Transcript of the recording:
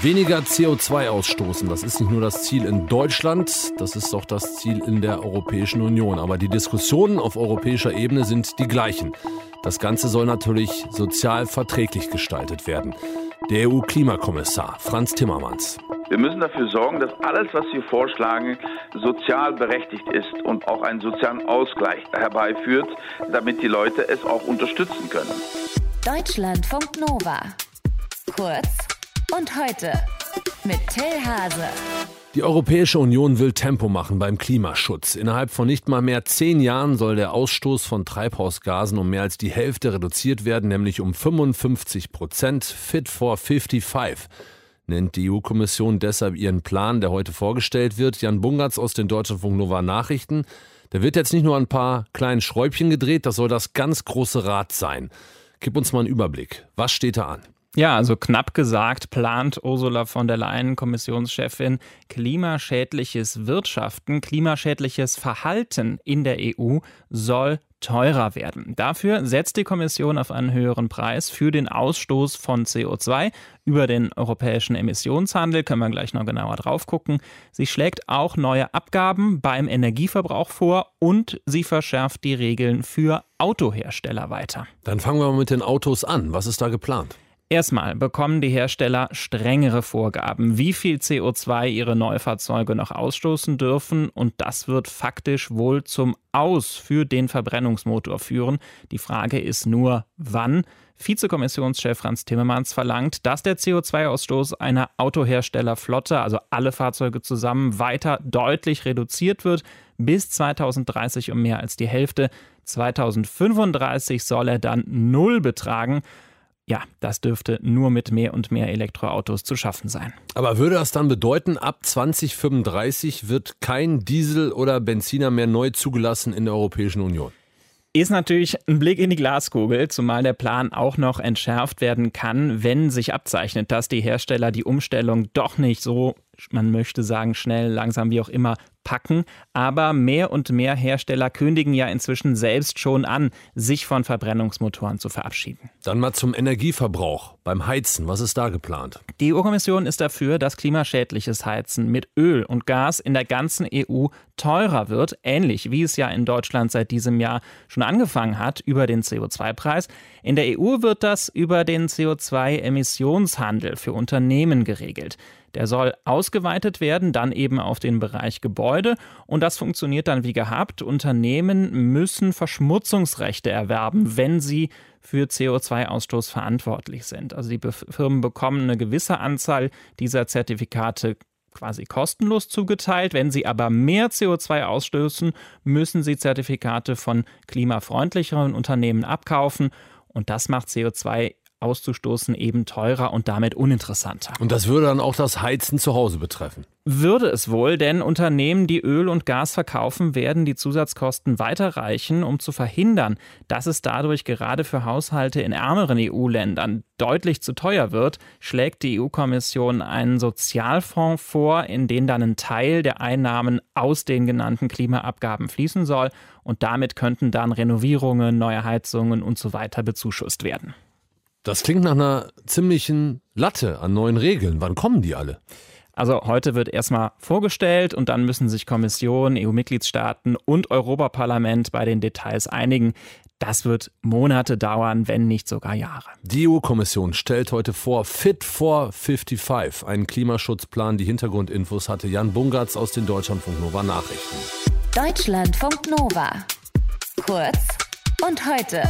Weniger CO2 ausstoßen, das ist nicht nur das Ziel in Deutschland, das ist auch das Ziel in der Europäischen Union. Aber die Diskussionen auf europäischer Ebene sind die gleichen. Das Ganze soll natürlich sozial verträglich gestaltet werden. Der EU-Klimakommissar Franz Timmermans. Wir müssen dafür sorgen, dass alles, was wir vorschlagen, sozial berechtigt ist und auch einen sozialen Ausgleich herbeiführt, damit die Leute es auch unterstützen können. Deutschlandfunk Nova. Kurz und heute mit Till Hase. Die Europäische Union will Tempo machen beim Klimaschutz. Innerhalb von nicht mal mehr zehn Jahren soll der Ausstoß von Treibhausgasen um mehr als die Hälfte reduziert werden, nämlich um 55 Prozent. Fit for 55 nennt die EU-Kommission deshalb ihren Plan, der heute vorgestellt wird. Jan Bungatz aus den Deutschlandfunk Nova Nachrichten. Da wird jetzt nicht nur ein paar kleinen Schräubchen gedreht, das soll das ganz große Rad sein. Gib uns mal einen Überblick. Was steht da an? Ja, also knapp gesagt plant Ursula von der Leyen, Kommissionschefin, klimaschädliches Wirtschaften, klimaschädliches Verhalten in der EU soll teurer werden. Dafür setzt die Kommission auf einen höheren Preis für den Ausstoß von CO2 über den europäischen Emissionshandel. Können wir gleich noch genauer drauf gucken. Sie schlägt auch neue Abgaben beim Energieverbrauch vor und sie verschärft die Regeln für Autohersteller weiter. Dann fangen wir mal mit den Autos an. Was ist da geplant? Erstmal bekommen die Hersteller strengere Vorgaben, wie viel CO2 ihre Neufahrzeuge noch ausstoßen dürfen und das wird faktisch wohl zum Aus für den Verbrennungsmotor führen. Die Frage ist nur, wann. Vizekommissionschef Franz Timmermans verlangt, dass der CO2-Ausstoß einer Autoherstellerflotte, also alle Fahrzeuge zusammen, weiter deutlich reduziert wird, bis 2030 um mehr als die Hälfte. 2035 soll er dann null betragen. Ja, das dürfte nur mit mehr und mehr Elektroautos zu schaffen sein. Aber würde das dann bedeuten, ab 2035 wird kein Diesel oder Benziner mehr neu zugelassen in der Europäischen Union? Ist natürlich ein Blick in die Glaskugel, zumal der Plan auch noch entschärft werden kann, wenn sich abzeichnet, dass die Hersteller die Umstellung doch nicht so, man möchte sagen, schnell, langsam, wie auch immer, packen. Aber mehr und mehr Hersteller kündigen ja inzwischen selbst schon an, sich von Verbrennungsmotoren zu verabschieden. Dann mal zum Energieverbrauch beim Heizen. Was ist da geplant? Die EU-Kommission ist dafür, dass klimaschädliches Heizen mit Öl und Gas in der ganzen EU teurer wird, ähnlich wie es ja in Deutschland seit diesem Jahr schon angefangen hat über den CO2-Preis. In der EU wird das über den CO2-Emissionshandel für Unternehmen geregelt. Der soll ausgeweitet werden, dann eben auf den Bereich Gebäude. Und das funktioniert dann wie gehabt. Unternehmen müssen Verschmutzungsrechte erwerben, wenn sie für CO2-Ausstoß verantwortlich sind. Also die Firmen bekommen eine gewisse Anzahl dieser Zertifikate quasi kostenlos zugeteilt. Wenn sie aber mehr CO2 ausstößen, müssen sie Zertifikate von klimafreundlicheren Unternehmen abkaufen. Und das macht CO2 auszustoßen eben teurer und damit uninteressanter. Und das würde dann auch das Heizen zu Hause betreffen? Würde es wohl, denn Unternehmen, die Öl und Gas verkaufen, werden die Zusatzkosten weiterreichen, um zu verhindern, dass es dadurch gerade für Haushalte in ärmeren EU-Ländern deutlich zu teuer wird, schlägt die EU-Kommission einen Sozialfonds vor, in den dann ein Teil der Einnahmen aus den genannten Klimaabgaben fließen soll und damit könnten dann Renovierungen, neue Heizungen und so weiter bezuschusst werden. Das klingt nach einer ziemlichen Latte an neuen Regeln. Wann kommen die alle? Also heute wird erstmal vorgestellt und dann müssen sich Kommission, EU-Mitgliedstaaten und Europaparlament bei den Details einigen. Das wird Monate dauern, wenn nicht sogar Jahre. Die EU-Kommission stellt heute vor Fit for 55, einen Klimaschutzplan. Die Hintergrundinfos hatte Jan Bungartz aus den Deutschlandfunk Nova Nachrichten. Deutschlandfunk Nova. Kurz und heute.